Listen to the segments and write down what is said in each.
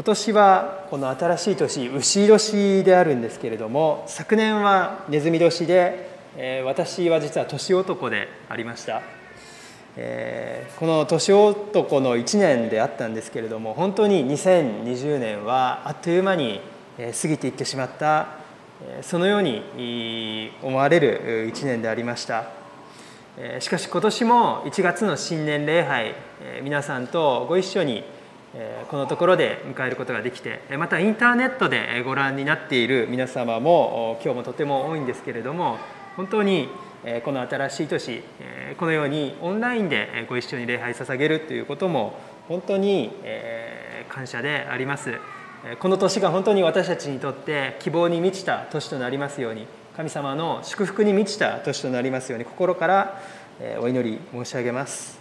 今年はこの新しい年牛年であるんですけれども昨年はネズミ年で、えー、私は実は年男でありました、えー、この年男の1年であったんですけれども本当に2020年はあっという間に過ぎていってしまったそのように思われる1年でありました。しかし今年も1月の新年礼拝皆さんとご一緒にこのところで迎えることができてまたインターネットでご覧になっている皆様も今日もとても多いんですけれども本当にこの新しい年このようにオンラインでご一緒に礼拝捧げるということも本当に感謝であります。この年が本当に私たちにとって希望に満ちた年となりますように神様の祝福に満ちた年となりますように心からお祈り申し上げます。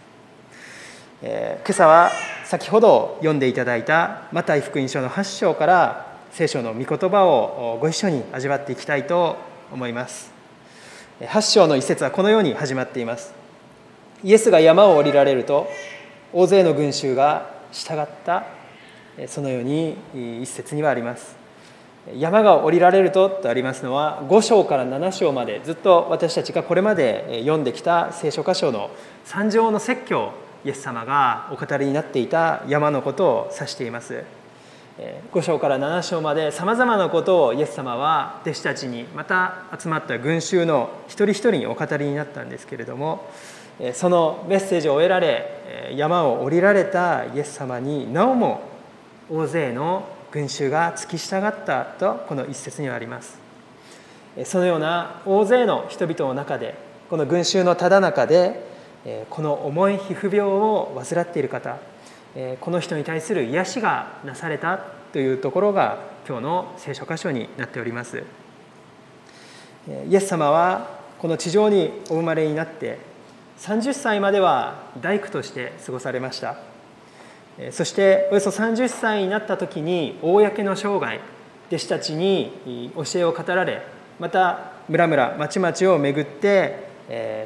え、今朝は先ほど読んでいただいたマタイ福音書の8章から聖書の御言葉をご一緒に味わっていきたいと思います。8章の一節はこのように始まっています。イエスが山を降りられると大勢の群衆が従った。そのように一節にはあります。山が降りられるととありますのは5章から7章までずっと私たちがこれまで読んできた聖書箇所の三条の説教イエス様がお語りになっていた山のことを指しています。5章から7章までさまざまなことをイエス様は弟子たちにまた集まった群衆の一人一人にお語りになったんですけれどもそのメッセージを得られ山を降りられたイエス様になおも大勢の群衆が付き従ったとこの一節にはあります。そのような大勢の人々の中でこの群衆のただ中でこの重い皮膚病を患っている方この人に対する癒しがなされたというところが今日の聖書箇所になっております。イエス様はこの地上にお生まれになって30歳までは大工として過ごされました。そしておよそ30歳になった時に公の生涯弟子たちに教えを語られまた村々町々を巡って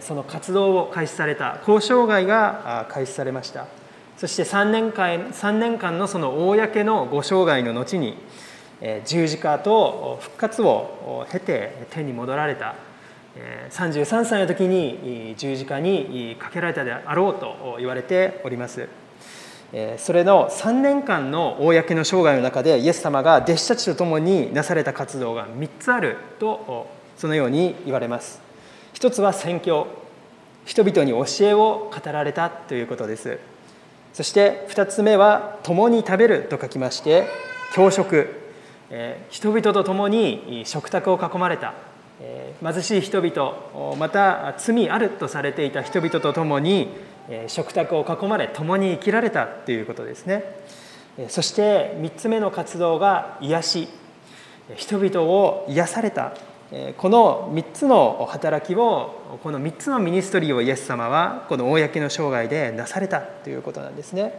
その活動を開始された交渉外が開始されました。そして3年間 ,3 年間のその公のご生涯の後に十字架と復活を経て天に戻られた33歳の時に十字架にかけられたであろうと言われております。それの3年間の公の生涯の中でイエス様が弟子たちと共になされた活動が3つあるとそのように言われます。一つは宣教。人々に教えを語られたということです。そして2つ目は「共に食べる」と書きまして教食人々と共に食卓を囲まれた。貧しい人々また罪あるとされていた人々と共に食卓を囲まれ共に生きられたということですね。そして3つ目の活動が癒し。人々を癒された。この3つの働きをこの3つのミニストリーをイエス様はこの公の生涯でなされたということなんですね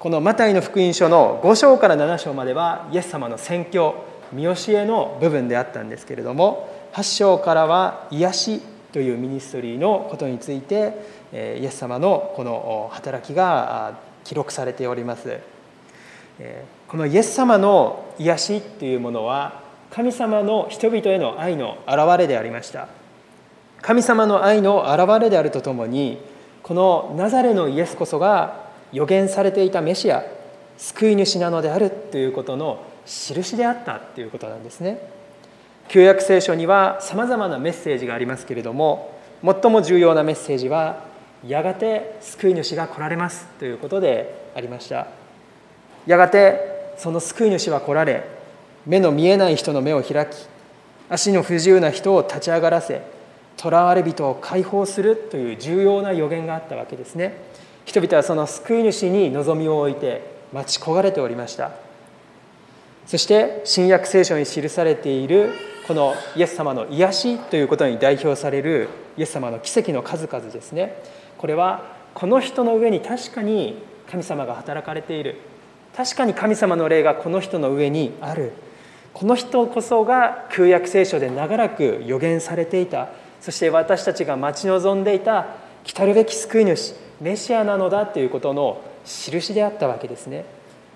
このマタイの福音書の5章から7章まではイエス様の宣教見教えの部分であったんですけれども8章からは癒しというミニストリーのことについてイエス様のこの働きが記録されておりますこのイエス様の癒しというものは神様の人々への愛の表れでありました。神様の愛の表れであるとともにこのナザレのイエスこそが予言されていたメシア救い主なのであるということの印であったということなんですね。旧約聖書にはさまざまなメッセージがありますけれども最も重要なメッセージはやがて救い主が来られますということでありました。やがてその救い主は来られ目の見えない人の目を開き足の不自由な人を立ち上がらせ囚われ人を解放するという重要な予言があったわけですね。人々はその救い主に望みを置いて待ち焦がれておりました。そして新約聖書に記されているこのイエス様の癒しということに代表されるイエス様の奇跡の数々ですね。これはこの人の上に確かに神様が働かれている。確かに神様の霊がこの人の上にある。この人こそが旧約聖書で長らく予言されていた。そして私たちが待ち望んでいた来るべき救い主メシアなのだということの印であったわけですね。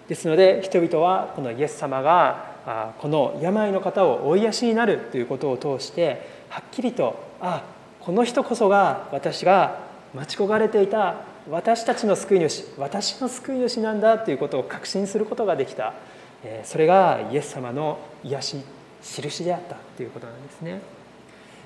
ですので人々はこのイエス様がこの病の方をお癒しになるということを通してはっきりとあこの人こそが私が待ち焦がれていた私たちの救い主私の救い主なんだということを確信することができた。それがイエス様の癒し印であったということなんですね。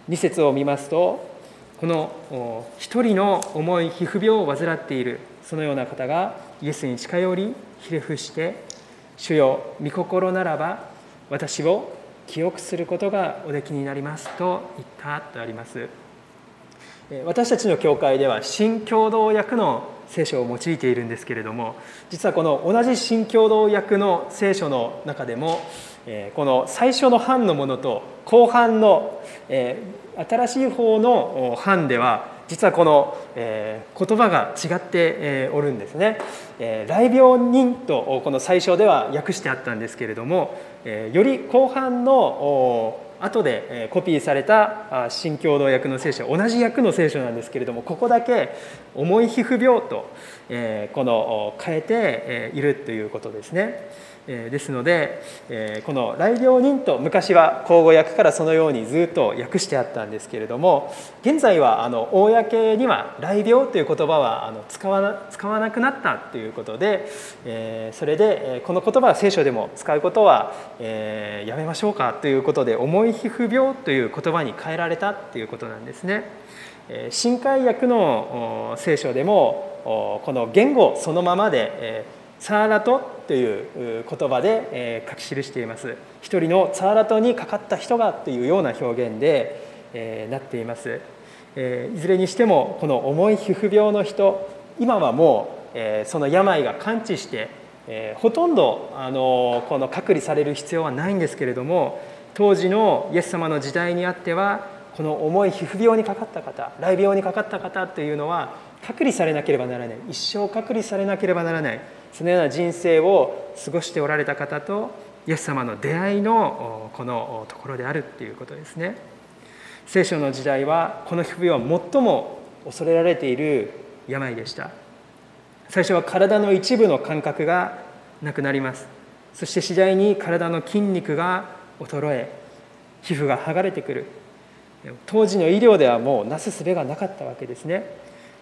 2節を見ますとこの一人の重い皮膚病を患っているそのような方がイエスに近寄りひれ伏して「主よ御心ならば私を記憶することがおできになります」と言ったとあります。私たちの教会では新共同訳の聖書を用いているんですけれども実はこの同じ新共同訳の聖書の中でもこの最初の版のものと後半の新しい方の版では実はこの言葉が違っておるんですね。来病人とこの最初では訳してあったんですけれどもより後半の後でコピーされた新共同訳の聖書同じ訳の聖書なんですけれどもここだけ重い皮膚病とこの変えているということですね。ですのでこの「来病人」と昔は口語訳からそのようにずっと訳してあったんですけれども現在はあの公には「来病」という言葉はあの使わな使わなくなったということでそれでこの言葉は聖書でも使うことはやめましょうかということで「重い皮膚病」という言葉に変えられたということなんですね。新海訳の聖書でもこの言語そのままでサーラトという言葉で書き記しています。一人のサーラトにかかった人がというような表現でなっています。いずれにしてもこの重い皮膚病の人今はもうその病が完治してほとんどあのこの隔離される必要はないんですけれども当時のイエス様の時代にあってはこの重い皮膚病にかかった方雷病にかかった方というのは隔離されなければならない。一生隔離されなければならない。そのような人生を過ごしておられた方とイエス様の出会いのこのところであるっていうことですね。聖書の時代はこの皮膚病は最も恐れられている病でした。最初は体の一部の感覚がなくなります。そして次第に体の筋肉が衰え皮膚が剥がれてくる。当時の医療ではもうなすすべがなかったわけですね。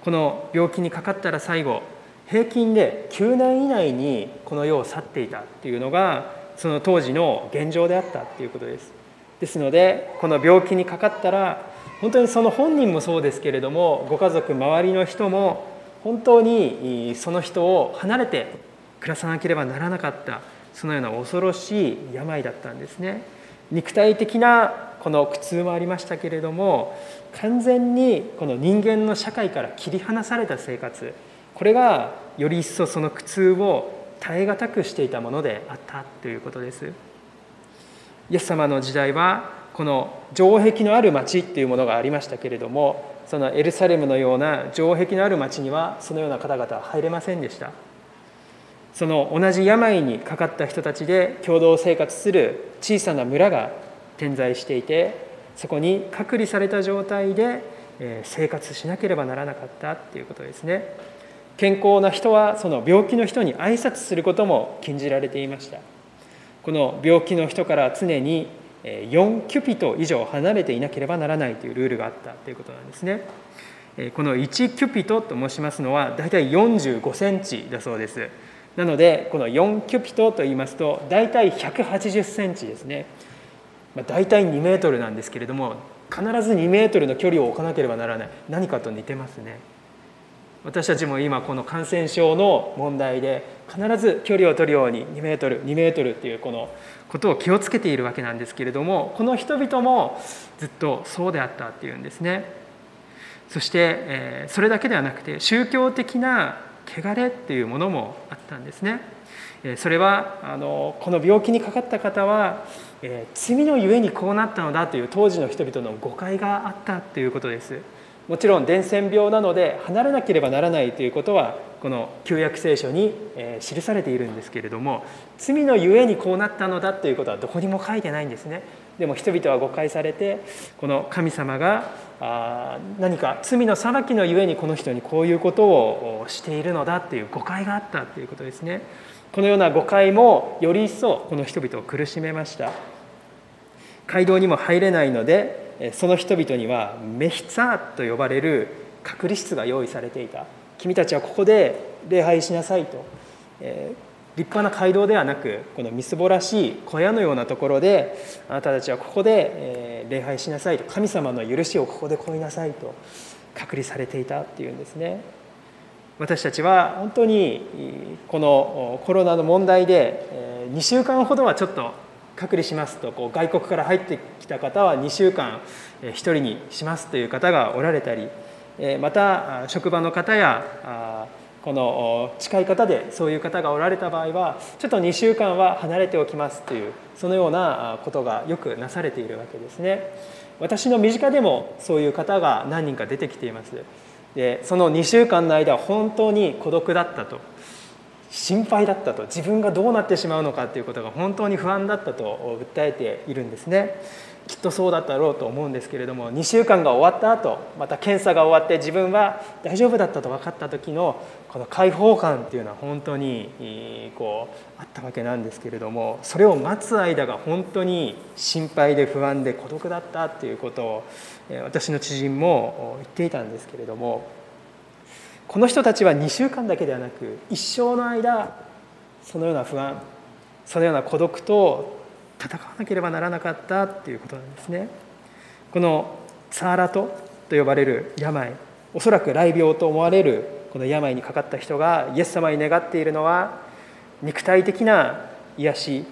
この病気にかかったら最後平均で9年以内にこの世を去っていたっていうのがその当時の現状であったっていうことです。ですのでこの病気にかかったら本当にその本人もそうですけれどもご家族周りの人も本当にその人を離れて暮らさなければならなかったそのような恐ろしい病だったんですね。肉体的なこの苦痛もありましたけれども完全にこの人間の社会から切り離された生活。これがより一層その苦痛を耐え難くしていたものであったということです。イエス様の時代はこの城壁のある町っていうものがありましたけれどもそのエルサレムのような城壁のある町にはそのような方々は入れませんでした。その同じ病にかかった人たちで共同生活する小さな村が点在していてそこに隔離された状態で生活しなければならなかったっていうことですね。健康な人はその病気の人に挨拶することも禁じられていました。この病気の人から常に4キュピト以上離れていなければならないというルールがあったということなんですね。この1キュピトと申しますのは大体45センチだそうです。なのでこの4キュピトと言いますと大体180センチですね、まあ、大体2メートルなんですけれども必ず2メートルの距離を置かなければならない。何かと似てますね。私たちも今この感染症の問題で必ず距離を取るように2メートル2メートルっていうこのことを気をつけているわけなんですけれどもこの人々もずっとそうであったっていうんですね。そして、それだけではなくて宗教的な汚れっていうものもあったんですね。それはあのこの病気にかかった方は、え罪のゆえにこうなったのだという当時の人々の誤解があったということです。もちろん伝染病なので離れなければならないということはこの旧約聖書に記されているんですけれども罪のゆえにこうなったのだということはどこにも書いてないんですね。でも人々は誤解されてこの神様が何か罪の裁きのゆえにこの人にこういうことをしているのだっていう誤解があったということですね。このような誤解もより一層この人々を苦しめました。街道にも入れないのでその人々にはメヒツァーと呼ばれる隔離室が用意されていた。君たちはここで礼拝しなさいと、えー、立派な街道ではなくこのみすぼらしい小屋のようなところであなたたちはここで、えー、礼拝しなさいと。神様の許しをここで乞いなさいと。隔離されていたっていうんですね。私たちは本当にこのコロナの問題で2週間ほどはちょっと隔離しますとこう外国から入ってきた方は2週間1人にしますという方がおられたりまた職場の方やこの近い方でそういう方がおられた場合はちょっと2週間は離れておきますというそのようなことがよくなされているわけですね。私の身近でもそういう方が何人か出てきています。でその2週間の間本当に孤独だったと。心配だったと自分がどうなってしまうのかということが本当に不安だったと訴えているんですね。きっとそうだったろうと思うんですけれども2週間が終わった後また検査が終わって自分は大丈夫だったと分かった時のこの解放感っていうのは本当にこうあったわけなんですけれどもそれを待つ間が本当に心配で不安で孤独だったっていうことを私の知人も言っていたんですけれどもこの人たちは2週間だけではなく一生の間そのような不安そのような孤独と戦わなければならなかったっていうことなんですね。このサーラトと呼ばれる病おそらく雷病と思われるこの病にかかった人がイエス様に願っているのは肉体的な癒し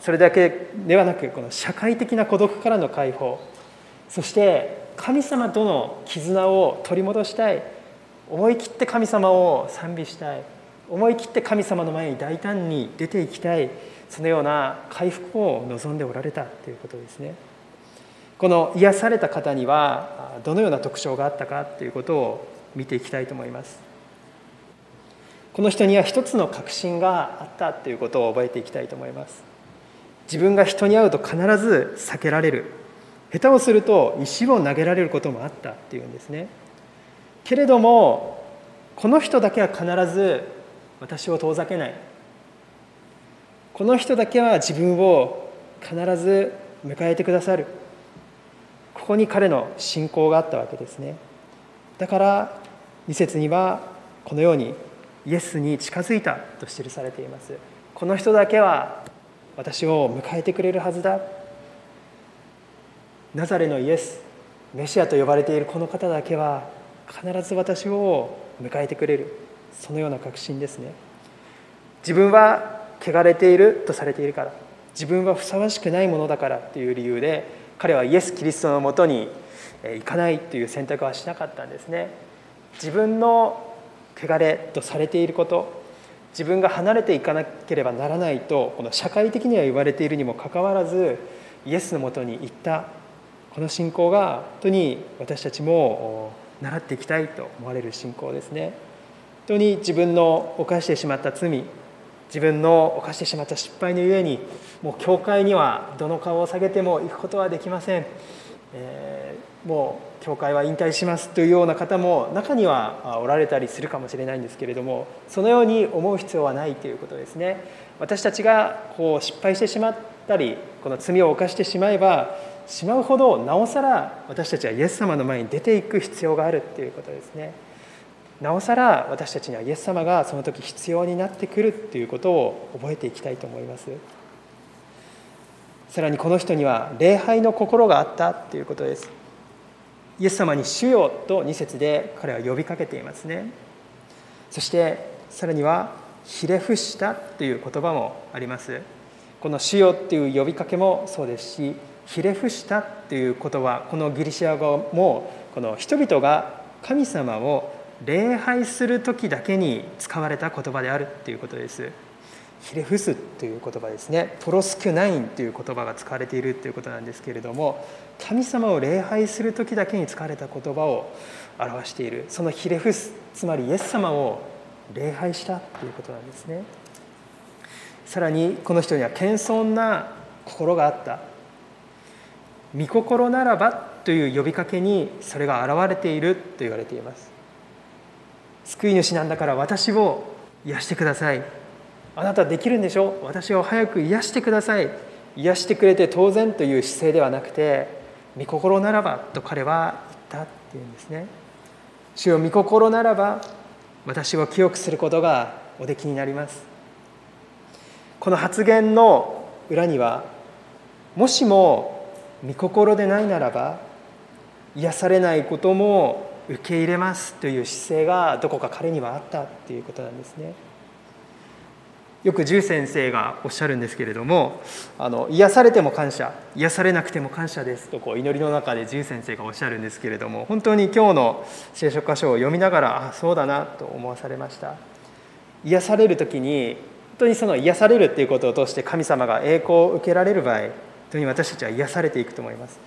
それだけではなくこの社会的な孤独からの解放そして神様との絆を取り戻したい思い切って神様を賛美したい。思い切って神様の前に大胆に出ていきたい。そのような回復を望んでおられた。ということですね。この癒された方にはどのような特徴があったかということを見ていきたいと思います。この人には一つの確信があった。ということを覚えていきたいと思います。自分が人に会うと必ず避けられる。下手をすると石を投げられることもあった。っていうんですね。けれどもこの人だけは必ず私を遠ざけない。この人だけは自分を必ず迎えてくださる。ここに彼の信仰があったわけですね。だから2節にはこのようにイエスに近づいたと記されています。この人だけは私を迎えてくれるはずだ。ナザレのイエスメシアと呼ばれているこの方だけは必ず私を迎えてくれるそのような確信ですね。自分は汚れているとされているから自分はふさわしくないものだからという理由で彼はイエス・キリストのもとに行かないという選択はしなかったんですね。自分の汚れとされていること自分が離れていかなければならないとこの社会的には言われているにもかかわらずイエスのもとに行った。この信仰が本当に私たちも習っていきたいと思われる信仰ですね。本当に自分の犯してしまった罪自分の犯してしまった失敗のゆえにもう教会にはどの顔を下げても行くことはできません、えー、もう教会は引退しますというような方も中にはおられたりするかもしれないんですけれどもそのように思う必要はないということですね。私たちがこう失敗してしまったりこの罪を犯してしまえばしまうほどなおさら私たちはイエス様の前に出ていく必要があるということですね。なおさら私たちにはイエス様がその時必要になってくるっていうことを覚えていきたいと思います。さらにこの人には礼拝の心があったっていうことです。イエス様に「主よ」と2節で彼は呼びかけていますね。そしてさらには「ひれ伏した」という言葉もあります。この「主よ」っていう呼びかけもそうですし「ひれ伏した」っていう言葉このギリシア語もこの人々が神様を礼拝する時だけに使われた言葉であるっていうことです。ヒレフスという言葉ですね。プロスクナインという言葉が使われているということなんですけれども神様を礼拝する時だけに使われた言葉を表している。そのヒレフスつまりイエス様を礼拝したということなんですね。さらにこの人には謙遜な心があった。御心ならばという呼びかけにそれが現れていると言われています。救い主なんだから私を癒してください。あなたできるんでしょ？私を早く癒してください。癒してくれて当然という姿勢ではなくて御心ならばと彼は言ったっていうんですね。主よ御心ならば私を清くすることがおできになります。この発言の裏にはもしも御心でないならば癒されないことも受け入れますという姿勢がどこか彼にはあったっていうことなんですね。よく獣先生がおっしゃるんですけれどもあの癒されても感謝癒されなくても感謝ですとこう祈りの中で獣先生がおっしゃるんですけれども本当に今日の聖書箇所を読みながらあそうだなと思わされました。癒される時に本当にその癒されるっていうことを通して神様が栄光を受けられる場合本当に私たちは癒されていくと思います。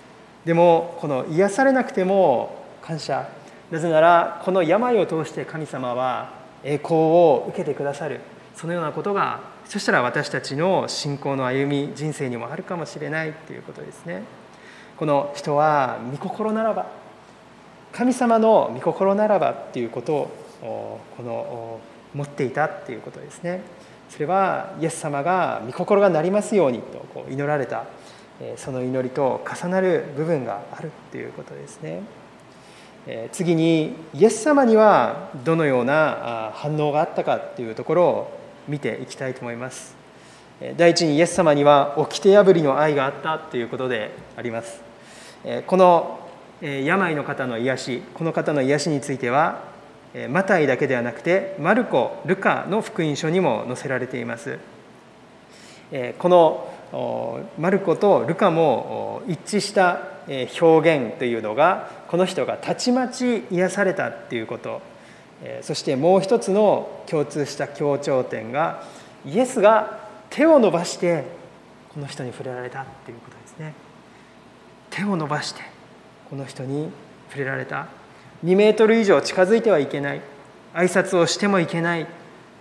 でもこの癒されなくても感謝。なぜならこの病を通して神様は栄光を受けてくださる。そのようなことがそしたら私たちの信仰の歩み人生にもあるかもしれないということですね。この人は御心ならば神様の御心ならばっていうことをこの持っていたっていうことですね。それはイエス様が御心がなりますようにとこう祈られたその祈りと重なる部分があるっていうことですね。次にイエス様にはどのような反応があったかっていうところを見ていきたいと思います。第一にイエス様には掟破りの愛があったということであります。この病の方の癒しこの方の癒しについてはマタイだけではなくてマルコルカの福音書にも載せられています。このマルコとルカも一致した表現というのがこの人がたちまち癒されたっていうこと。そしてもう一つの共通した協調点がイエスが手を伸ばしてこの人に触れられたっていうことですね。手を伸ばしてこの人に触れられた。2メートル以上近づいてはいけない。挨拶をしてもいけない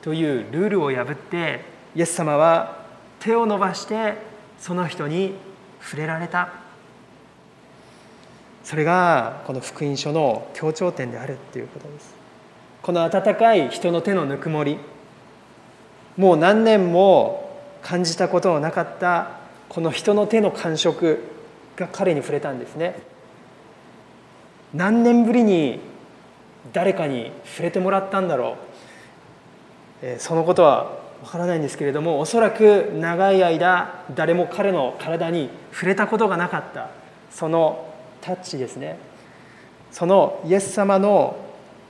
というルールを破ってイエス様は手を伸ばしてその人に触れられた。それがこの福音書の強調点であるっていうことです。この温かい人の手のぬくもり。もう何年も感じたことのなかったこの人の手の感触が彼に触れたんですね。何年ぶりに誰かに触れてもらったんだろう、そのことはわからないんですけれどもおそらく長い間誰も彼の体に触れたことがなかった。そのタッチですね。そのイエス様の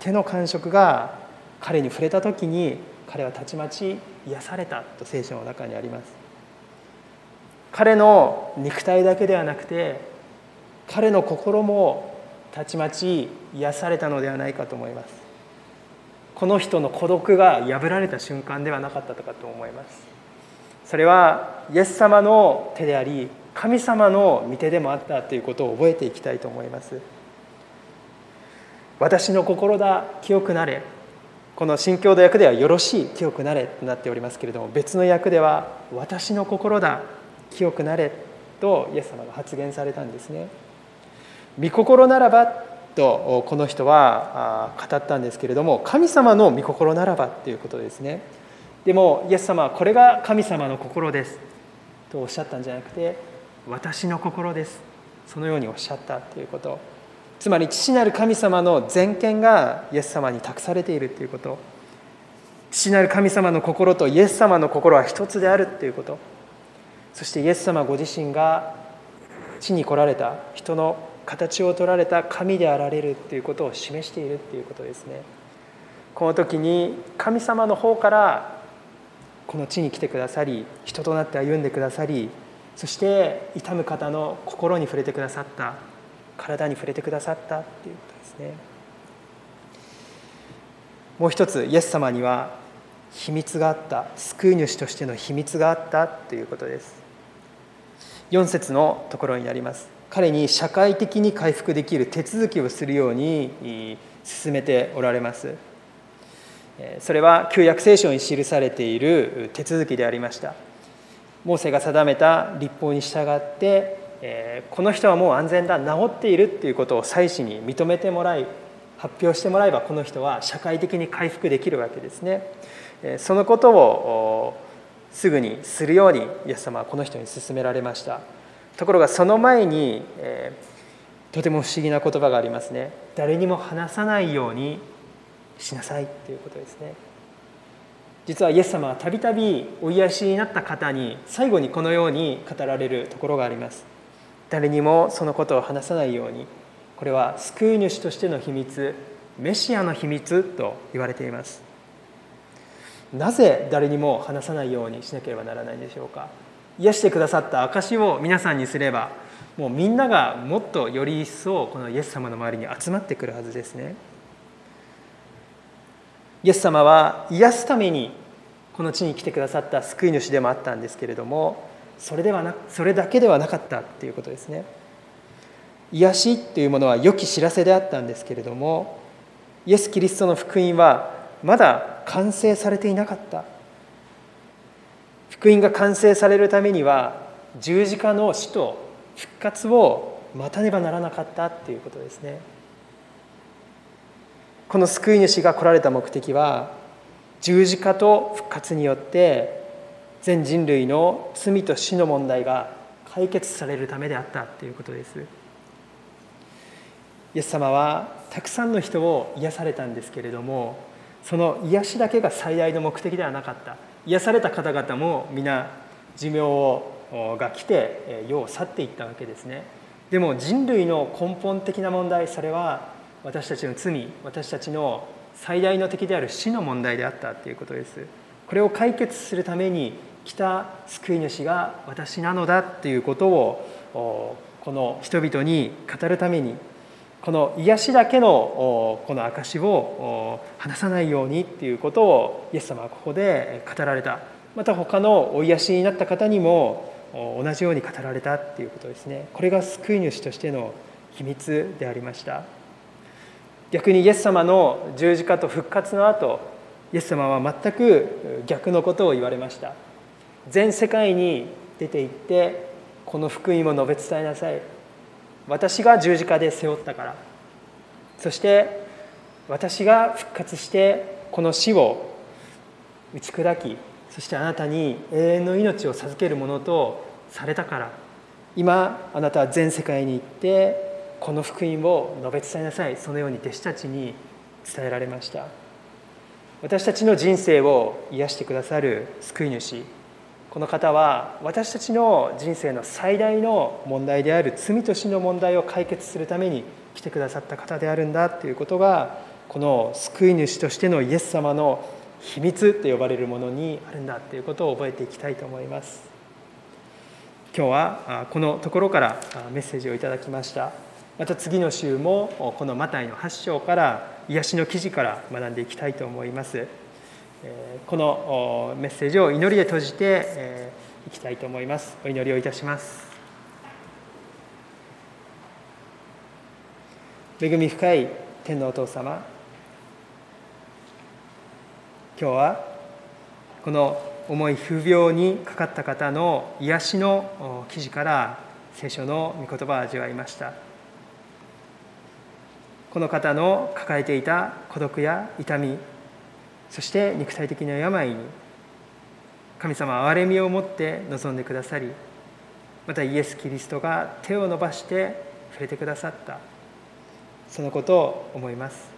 手の感触が彼に触れた時に彼はたちまち癒されたと聖書の中にあります。彼の肉体だけではなくて彼の心もたちまち癒されたのではないかと思います。この人の孤独が破られた瞬間ではなかったとかと思います。それはイエス様の手であり神様の御手でもあったということを覚えていきたいと思います。私の心だ清くなれ。この新共同訳ではよろしい清くなれとなっておりますけれども別の訳では私の心だ清くなれとイエス様が発言されたんですね。御心ならばとこの人は語ったんですけれども神様の御心ならばっていうことですね。でもイエス様はこれが神様の心です。とおっしゃったんじゃなくて私の心です。そのようにおっしゃったということ。つまり父なる神様の全権がイエス様に託されているということ。父なる神様の心とイエス様の心は一つであるということ。そしてイエス様ご自身が地に来られた人の形を取られた神であられるということを示しているということですね。この時に神様の方からこの地に来てくださり人となって歩んでくださりそして痛む方の心に触れてくださった。体に触れてくださったっていうことですね。もう一つイエス様には秘密があった救い主としての秘密があったということです。4節のところになります。彼に社会的に回復できる手続きをするように進めておられます。それは旧約聖書に記されている手続きでありました。モーセが定めた立法に従ってえ、この人はもう安全だ治っているっていうことを祭司に認めてもらい発表してもらえばこの人は社会的に回復できるわけですね。そのことをすぐにするようにイエス様はこの人に勧められました。ところがその前に、え、とても不思議な言葉がありますね。誰にも話さないようにしなさいということですね。実はイエス様はたびたびお癒しになった方に最後にこのように語られるところがあります。誰にもそのことを話さないようにこれは救い主としての秘密メシアの秘密と言われています。なぜ誰にも話さないようにしなければならないんでしょうか。癒してくださった証を皆さんにすればもうみんながもっとより一層このイエス様の周りに集まってくるはずですね。イエス様は癒すためにこの地に来てくださった救い主でもあったんですけれどもそれではなそれだけではなかったっていうことですね。癒しというものは良き知らせであったんですけれどもイエス・キリストの福音はまだ完成されていなかった。福音が完成されるためには十字架の死と復活を待たねばならなかったっていうことですね。この救い主が来られた目的は十字架と復活によって全人類の罪と死の問題が解決されるためであったということです。イエス様はたくさんの人を癒されたんですけれどもその癒しだけが最大の目的ではなかった。癒された方々も皆寿命が来て世を去っていったわけですね。でも人類の根本的な問題それは私たちの罪私たちの最大の敵である死の問題であったということです。これを解決するために来た救い主が私なのだということをこの人々に語るためにこの癒しだけのこの証を話さないようにっていうことをイエス様はここで語られた。また他のお癒しになった方にも同じように語られたっていうことですね。これが救い主としての秘密でありました。逆にイエス様の十字架と復活の後イエス様は全く逆のことを言われました。全世界に出て行ってこの福音を述べ伝えなさい。私が十字架で背負ったから。そして私が復活してこの死を打ち砕きそしてあなたに永遠の命を授けるものとされたから。今あなたは全世界に行ってこの福音を述べ伝えなさい。そのように弟子たちに伝えられました。私たちの人生を癒してくださる救い主この方は私たちの人生の最大の問題である罪と死の問題を解決するために来てくださった方であるんだということがこの救い主としてのイエス様の秘密と呼ばれるものにあるんだということを覚えていきたいと思います。今日はこのところからメッセージをいただきましたまた次の週もこのマタイの8章から癒しの記事から学んでいきたいと思います。このメッセージを祈りで閉じていきたいと思います。お祈りをいたします。恵み深い天皇お父様今日はこの重い不病にかかった方の癒しの記事から聖書の御言葉を味わいました。この方の抱えていた孤独や痛みそして肉体的な病に神様憐れみを持って臨んでくださりまたイエス・キリストが手を伸ばして触れてくださった。そのことを思います。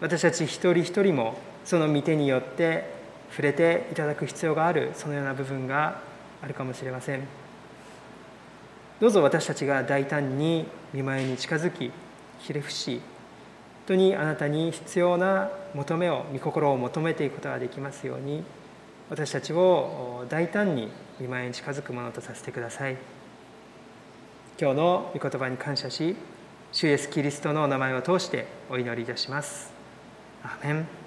私たち一人一人もその御手によって触れていただく必要があるそのような部分があるかもしれません。どうぞ私たちが大胆に見舞いに近づきひれ伏し当にあなたに必要な求めを御心を求めていくことができますように私たちを大胆に見舞いに近づくものとさせてください。今日の御言葉に感謝し主イエスキリストのお名前を通してお祈りいたします。アメン。